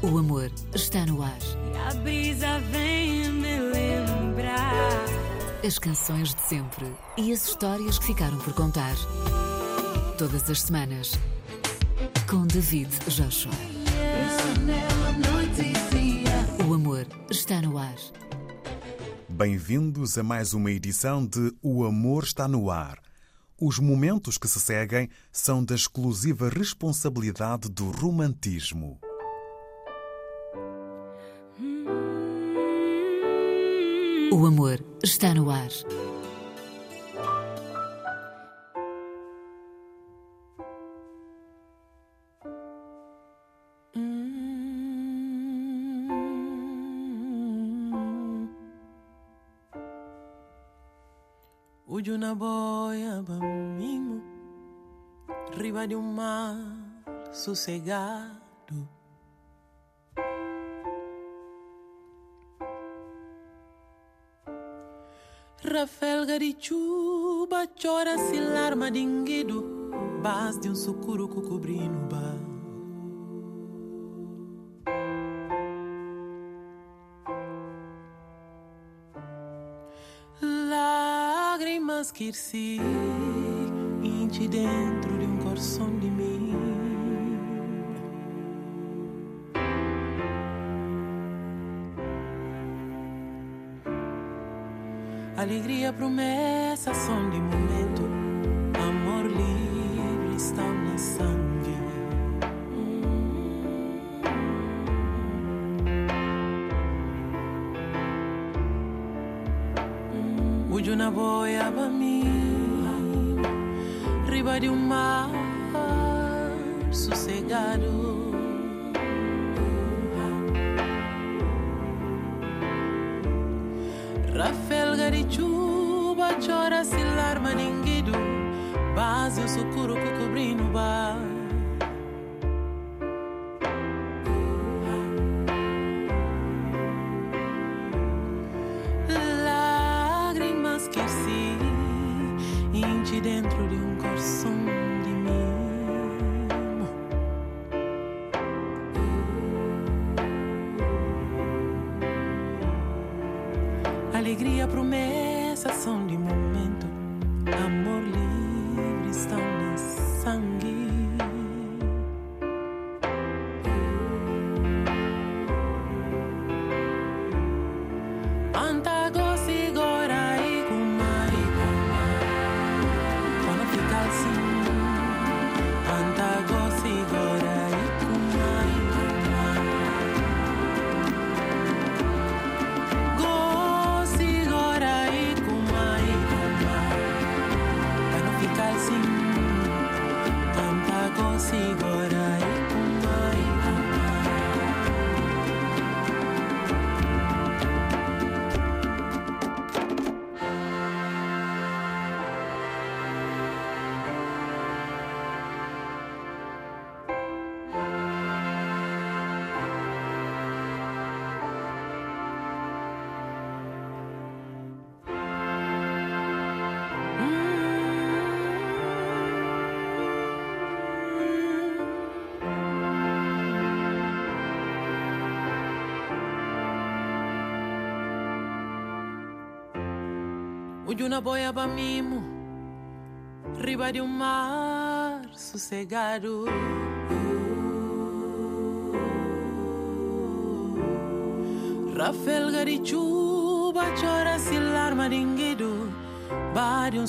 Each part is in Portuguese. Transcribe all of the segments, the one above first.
O amor está no ar. E a brisa vem me lembrar. As canções de sempre e as histórias que ficaram por contar. Todas as semanas. Com David Joshua. O amor está no ar. Bem-vindos a mais uma edição de O Amor Está no Ar. Os momentos que se seguem são da exclusiva responsabilidade do romantismo. O amor está no ar. Uju na boia bamimo Riba de um mar sossegado Rafelga de chuva chora se larma dinguido Bas de um sucuro cobrindo bar Lágrimas que se inti dentro de um coração de mim Alegria, promessa, som de momento. Amor livre está na sangue Uju na boia mim Riba de um mar sossegado Rafelga chuva chora se larma ninguido Base o sucuro que cobrindo o bar Uju na boia mimo Riba de um mar sossegado Rafelga de chuva chora se larma dinguido Bade um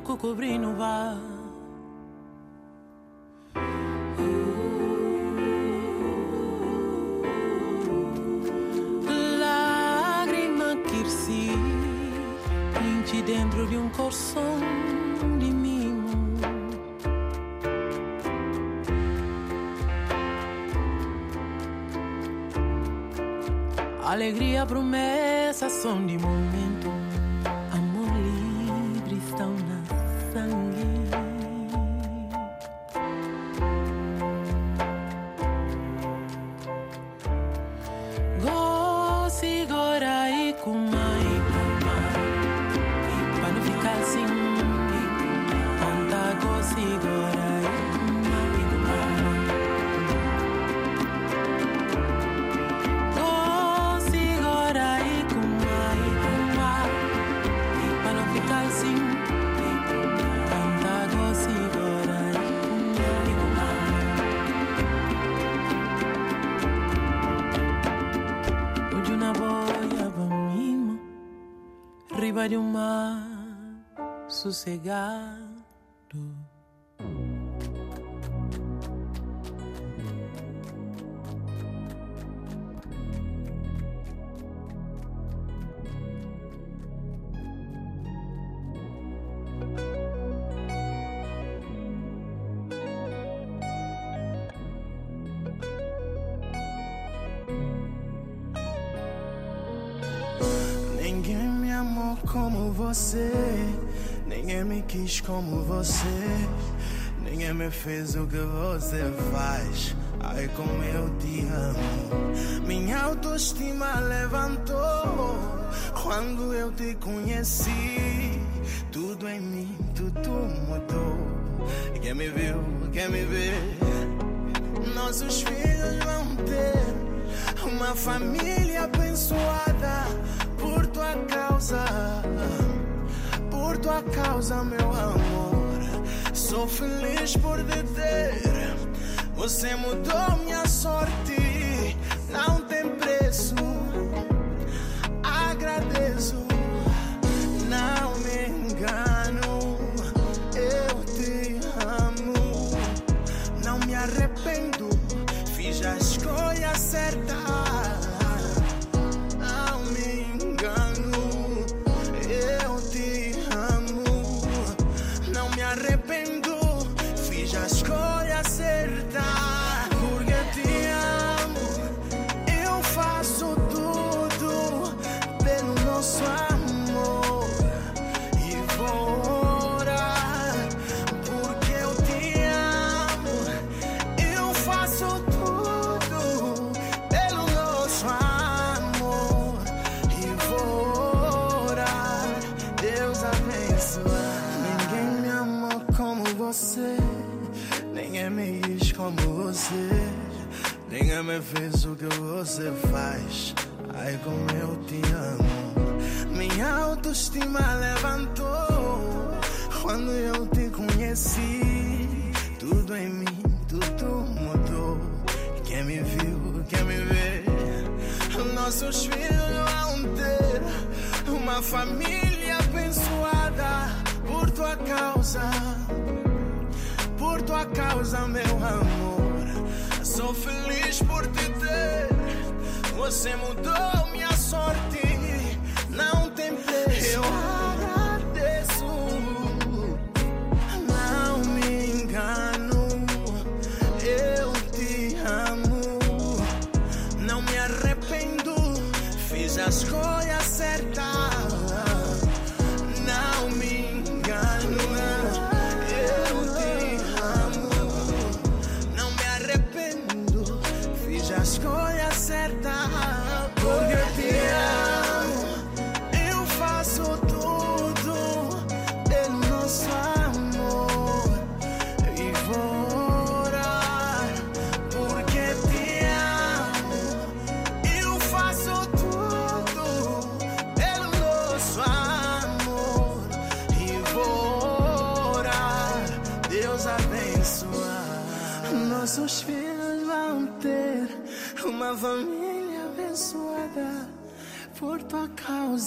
que cobrindo vá coração de mimo Alegria, promessa, som de momento sossegado. Ninguém me amou como você. Ninguém me quis como você. Ninguém me fez o que você faz. Ai, como eu te amo. Minha autoestima levantou quando eu te conheci. Tudo em mim, tudo mudou. Quem me viu, quem me vê. Nossos filhos vão ter uma família abençoada por tua causa por tua causa, meu amor. Sou feliz por te. Você mudou minha sorte.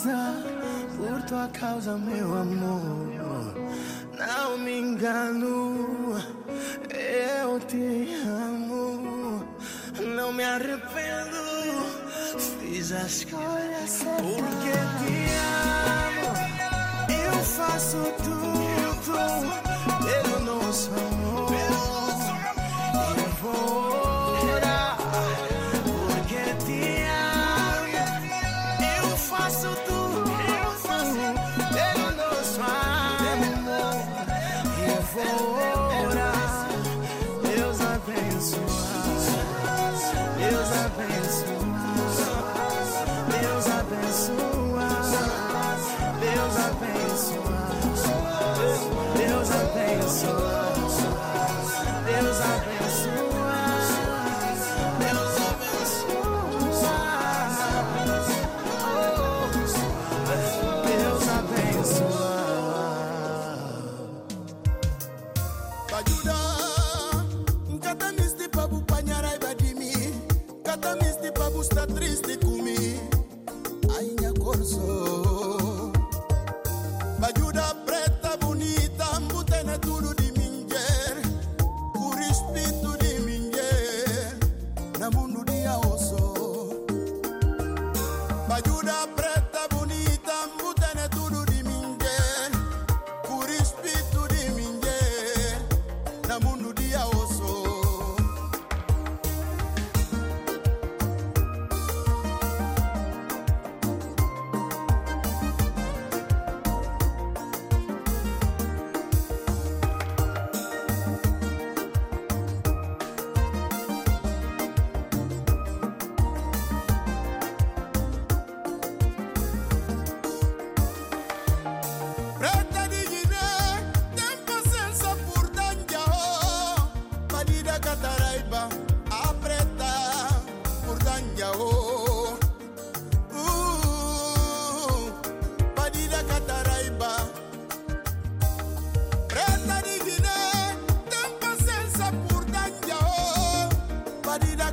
por tua causa, meu amor. Não me engano, eu te amo. Não me arrependo, fiz a escolha certa. Porque te amo, eu faço tudo.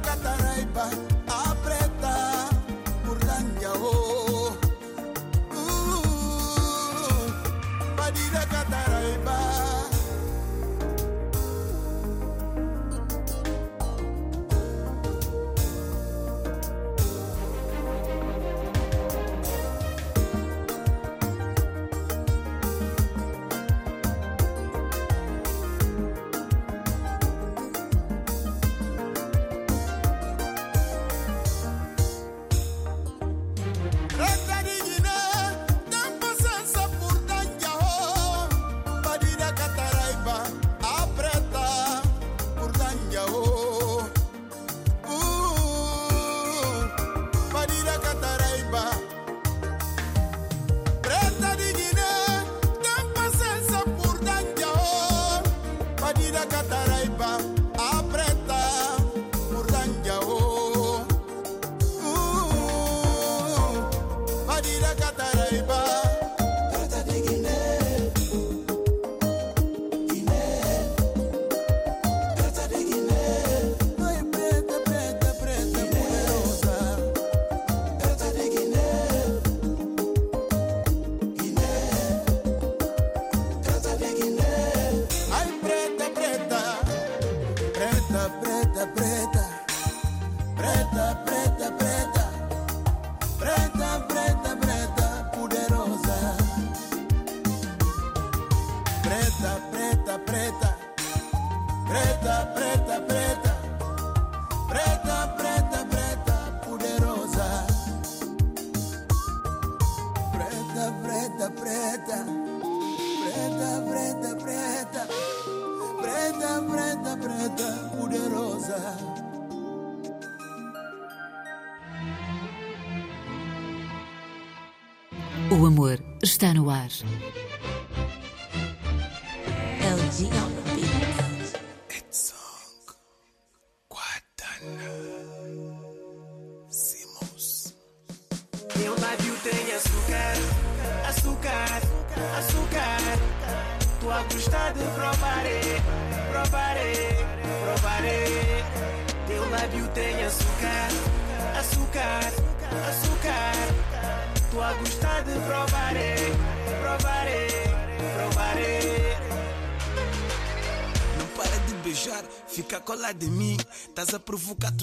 cataraiba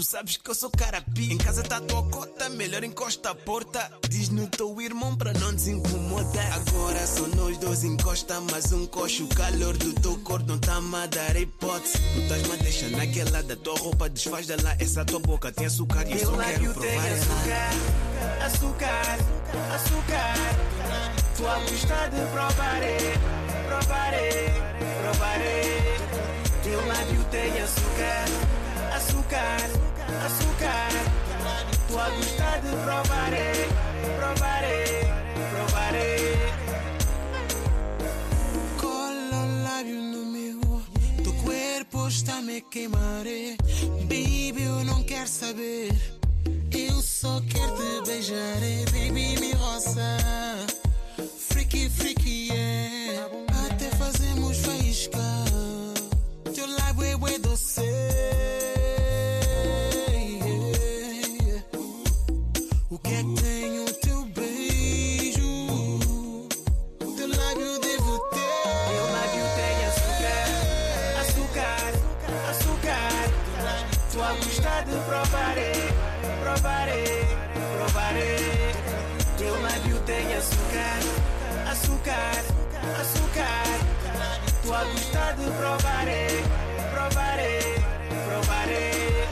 tu sabes que eu sou carapi. Em casa tá tua cota, melhor encosta a porta. Diz no teu irmão pra não desincomoda. Agora só nós dois encosta, mas um coxo. O calor do teu corpo não tá a dar hipótese. Tu estás-me a deixar naquela da tua roupa, desfaz dela. Essa tua boca tem açúcar e eu só quero provar açúcar, açúcar, açúcar. Tu a gostar de provarei, provarei, provarei. Teu lábio tem açúcar, açúcar, açúcar. Tu a gostar de provarei, provarei, provarei. Cola o lábio no meu Tu corpo está me queimar eh. Baby, eu não quero saber Eu só quero te beijar. Baby, me roça Freaky, freaky, yeah Até fazemos faísca Teu lábio é doce provarei, provarei, provarei.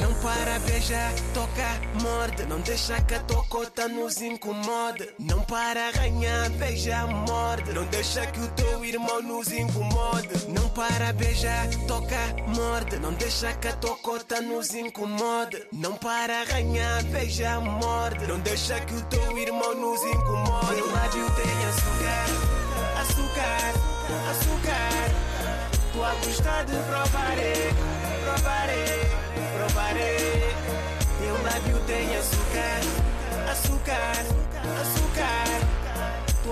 Não para beijar, toca, morde. Não deixa que a tua cota nos incomode. Não para arranhar, beija, morde. Não deixa que o teu irmão nos incomode. Não para beijar, toca, morde. Não deixa que a tua cota nos incomode. Não para arranhar, beija, morde. Não deixa que o teu irmão nos incomode. Meu lábio tem açúcar, açúcar, açúcar. A gostar de provarei, provarei, provarei. Teu lábio tem açúcar, açúcar, açúcar.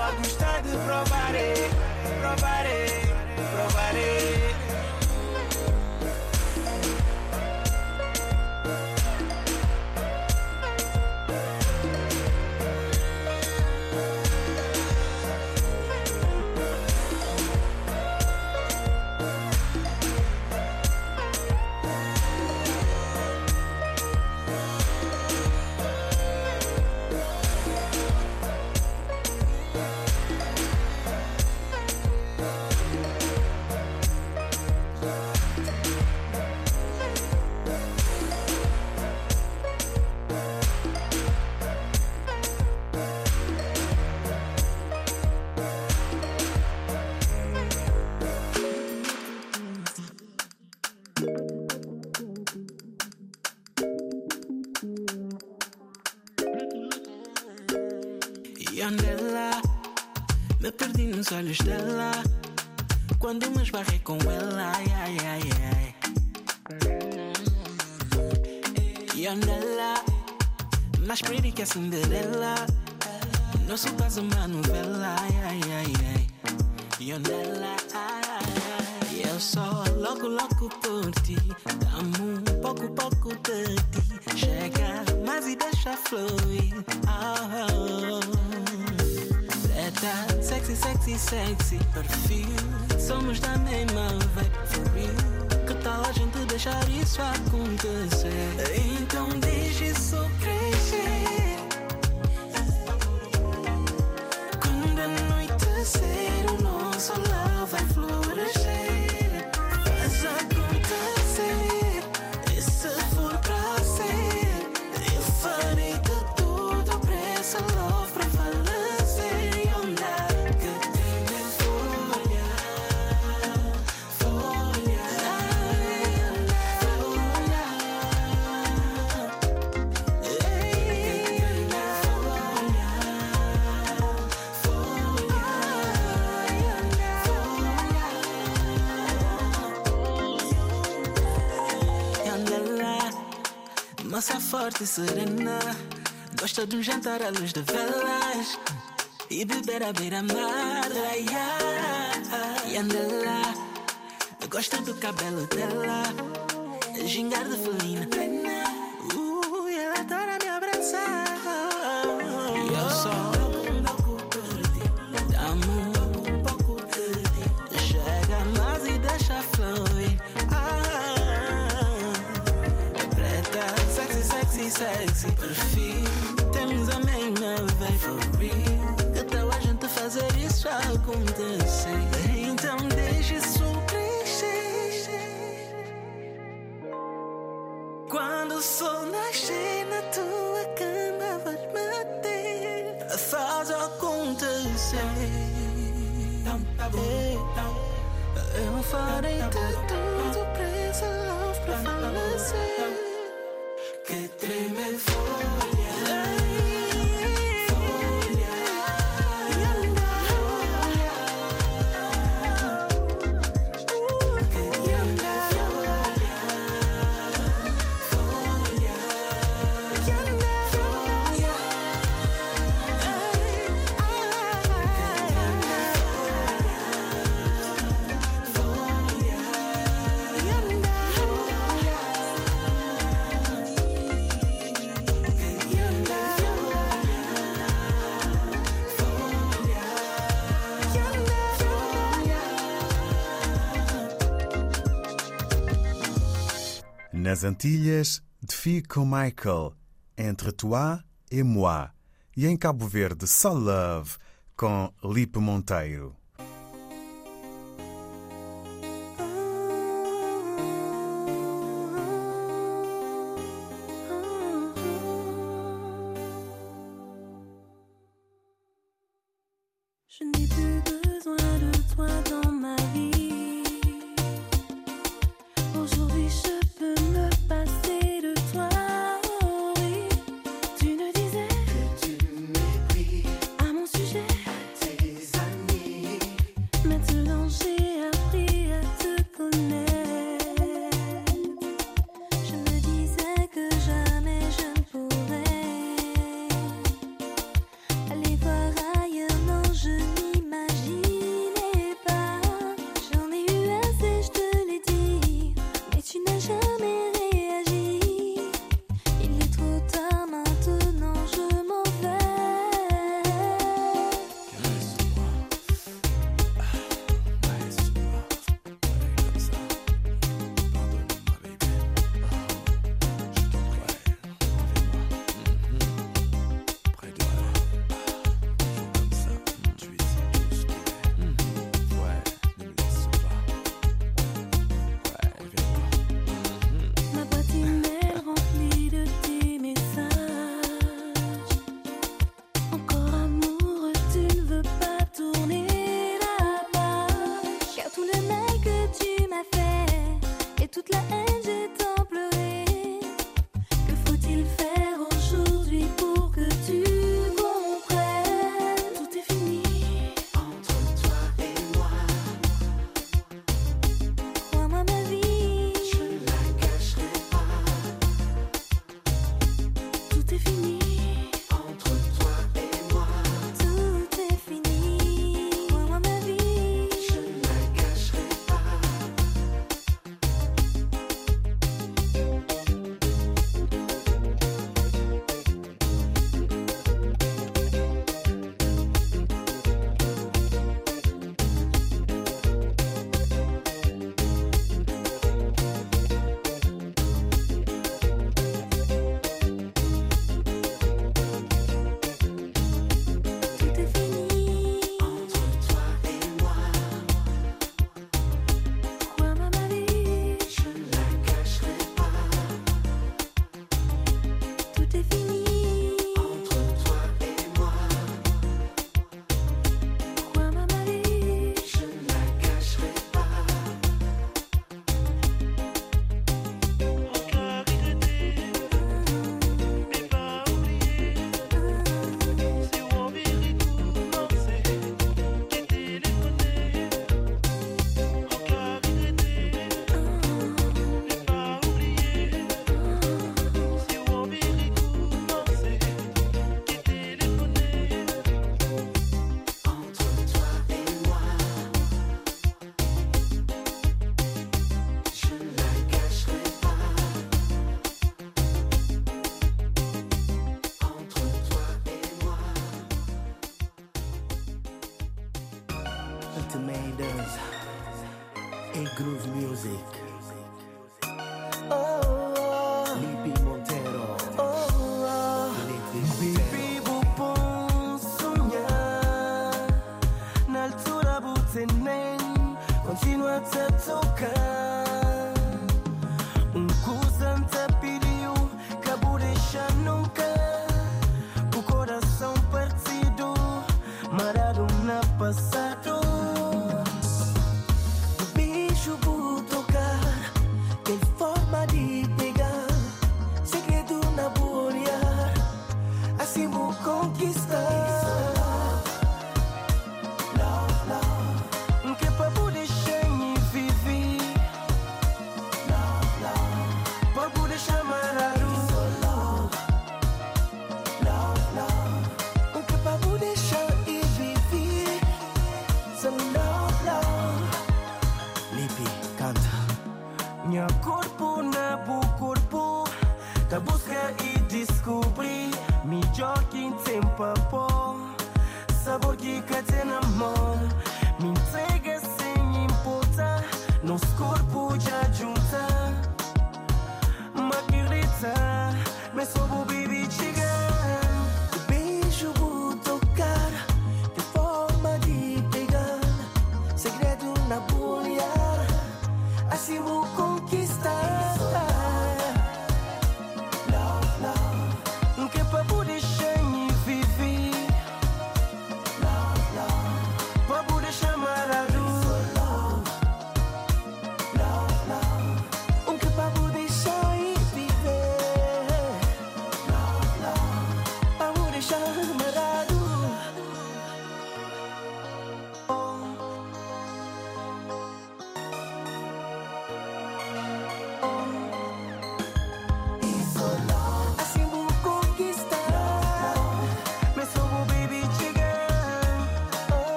A gostar de provarei, provarei, provarei. E me perdi nos olhos dela quando me esbarrei com ela. Ai, ai, ai. E onde ela mais pretty que a Cinderela. Nosso caso uma novela. Ai, ai, ai. E onde só logo, logo por ti. Dá-me um pouco, pouco de ti. Chega mais e deixa fluir. Oh, oh. Preta, sexy, sexy, sexy. Perfil, somos da mesma vibe. For real, que tal a gente deixar isso acontecer? Então deixe isso moça é forte e serena. Gosta de um jantar à luz de velas e beber à beira-mar. E anda lá, gosta do cabelo dela, gingar de felina. Uh, ela tá adora me abraçar. E eu sou isso acontecer. Então deixe isso preencher. Quando o sol nascer na tua cama, vai bater. Faz acontecer. É, eu farei tudo. Nas Antilhas, de com Michael, Entre Toi et Moi, e em Cabo Verde, Só Love, com Lipe Monteiro.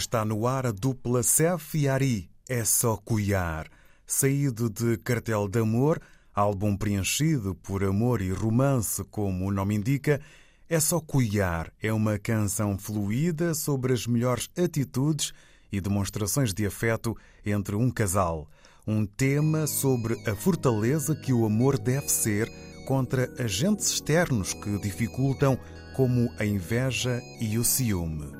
está no ar a dupla Cef e Ari. É só cuiar. Saído de Cartel de Amor, álbum preenchido por amor e romance, como o nome indica, é só cuiar. É uma canção fluida sobre as melhores atitudes e demonstrações de afeto entre um casal. Um tema sobre a fortaleza que o amor deve ser contra agentes externos que dificultam, como a inveja e o ciúme.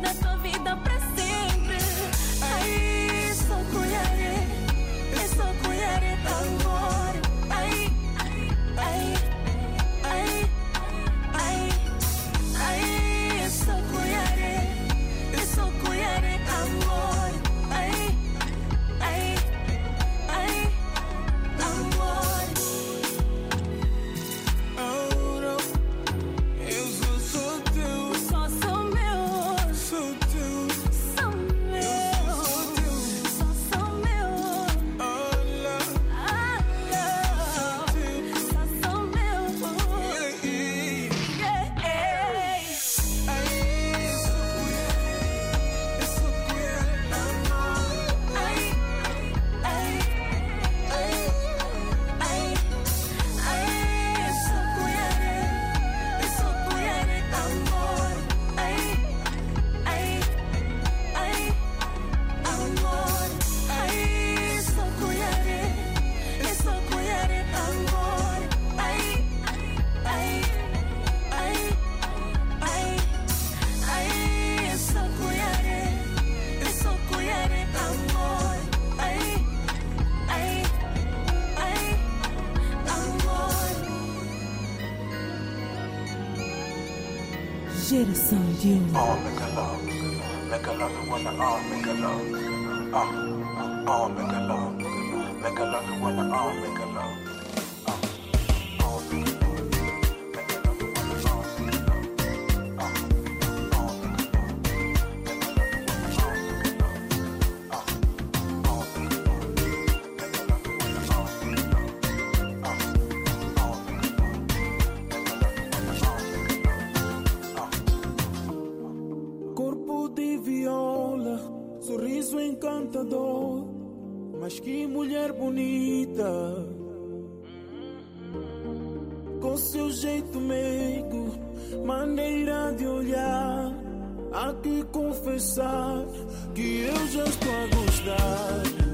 the So? encantador, mas que mulher bonita. Com seu jeito meigo, maneira de olhar, há que confessar que eu já estou a gostar.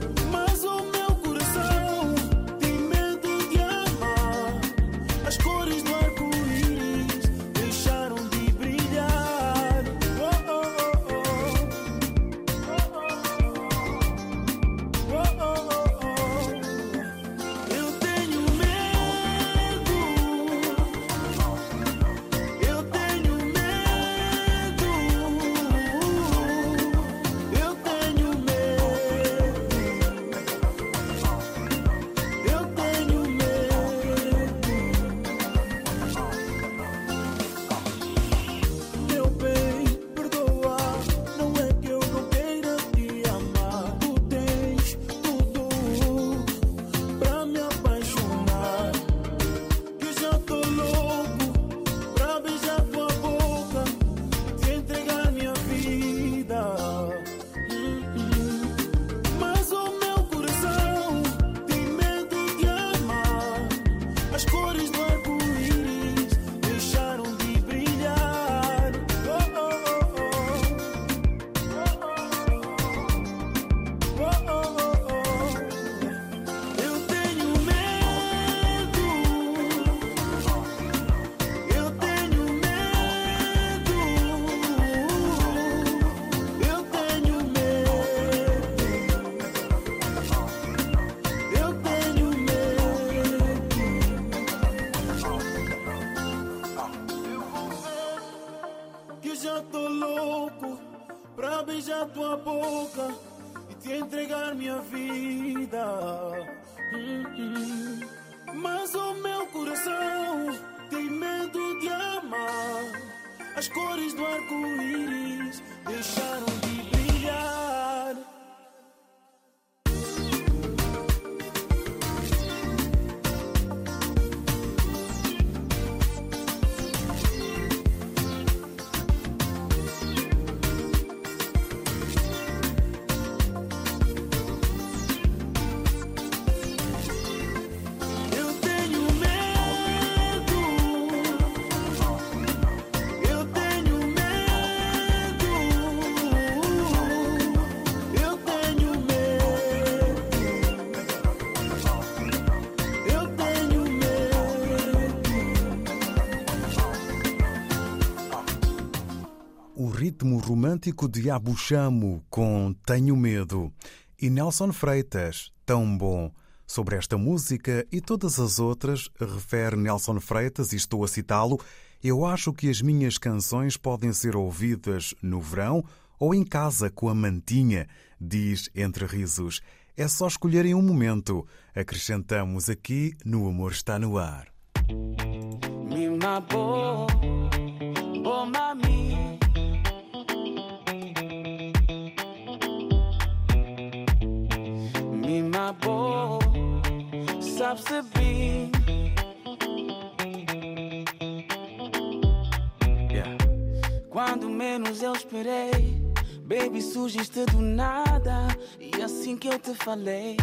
Ritmo romântico de Abu Chamo com Tenho Medo. E Nelson Freitas, tão bom. Sobre esta música e todas as outras, refere Nelson Freitas, e estou a citá-lo, eu acho que as minhas canções podem ser ouvidas no verão ou em casa com a mantinha, diz entre risos. É só escolherem um momento. Acrescentamos aqui no Amor Está no Ar. Mima. Mima bo, sabe-se bem. Yeah. Quando menos eu esperei, baby, surgiste do nada. E assim que eu te falei,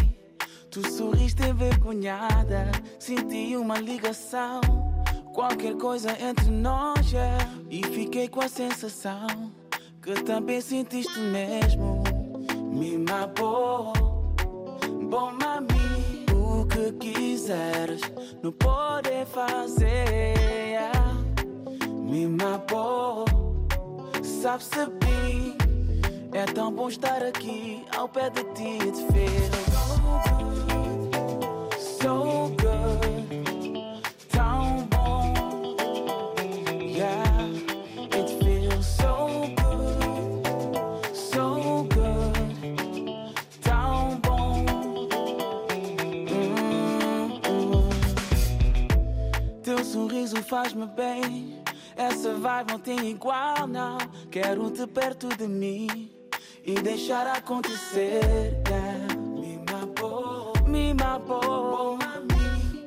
tu sorriste envergonhada. Senti uma ligação. Qualquer coisa entre nós, yeah. E fiquei com a sensação que também sentiste mesmo. Me mapou, bom mami, o que quiseres, não pode fazer. yeah. Me mapou, sabe-se bem. É tão bom estar aqui ao pé de ti te feel so faz-me bem. Essa vibe não tem igual, não. Quero te perto de mim e deixar acontecer. Me mapou, me mapou.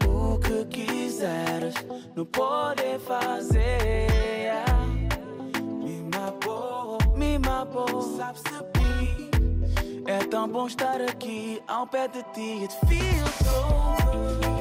O que quiseres, não pode fazer. Me mapou, me mapou. Sabe-se bem. É tão bom estar aqui ao pé de ti. It feels so good,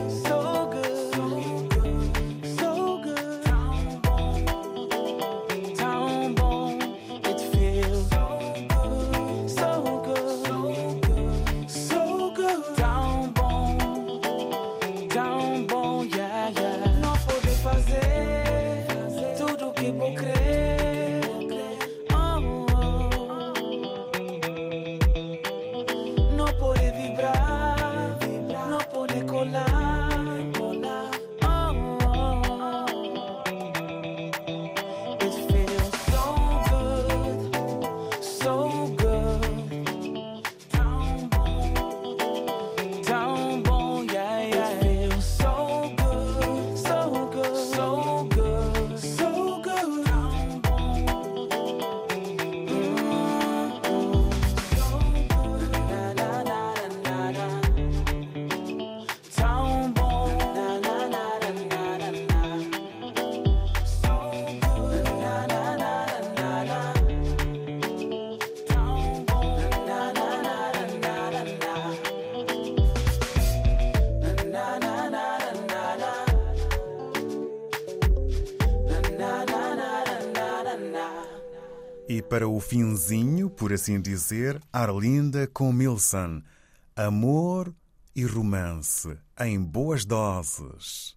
para o finzinho, por assim dizer, Arlinda com Milson. Amor e romance em boas doses.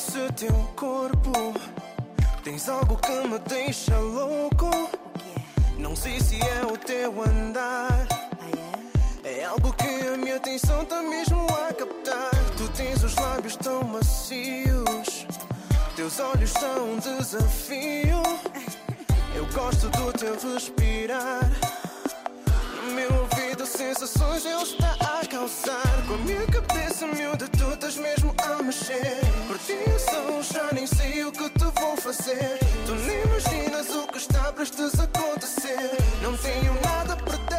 Nesse teu corpo. Tens algo que me deixa louco. Não sei se é o teu andar. É algo que a minha atenção tá mesmo a captar. Tu tens os lábios tão macios. Teus olhos são um desafio. Eu gosto do teu respirar. No meu ouvido, sensações ele está a causar. Com a minha cabeça miúda, tu estás mesmo a mexer. Por ti eu sou, já nem sei o que te vou fazer. Tu nem imaginas o que está prestes a acontecer. Não tenho nada a perder.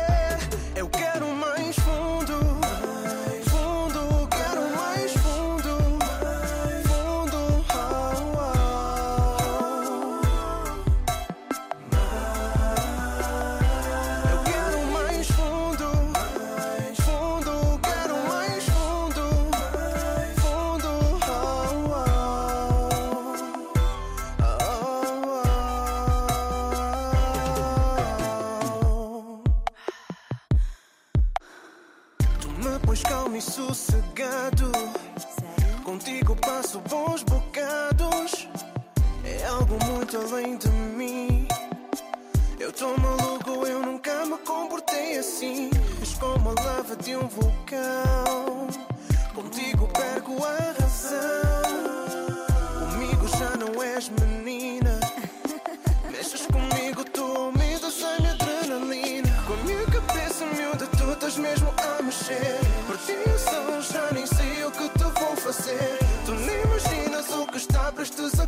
Contigo passo bons bocados. É algo muito além de mim. Eu tô maluco, eu nunca me comportei assim. És como a lava de um vulcão. Contigo perco a razão. Comigo já não és menina. Mexes comigo, tu me das minha adrenalina. Com a minha cabeça miúda, tu estás mesmo a mexer. Por ti eu sou, já nem sei o que te vou fazer. Que está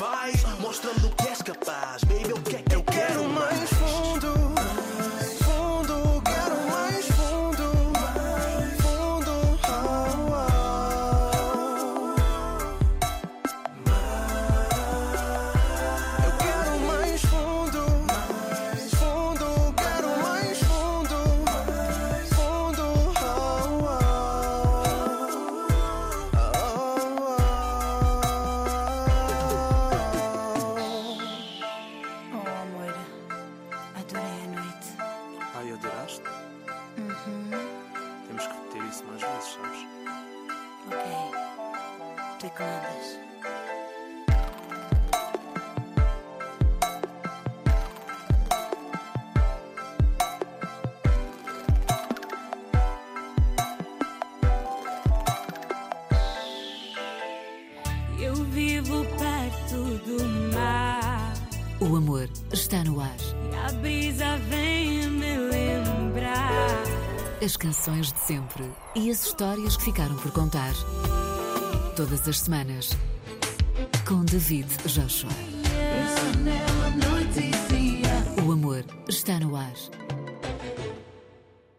vais. Mostrando canções de sempre e as histórias que ficaram por contar. Todas as semanas. Com David Joshua. O amor está no ar.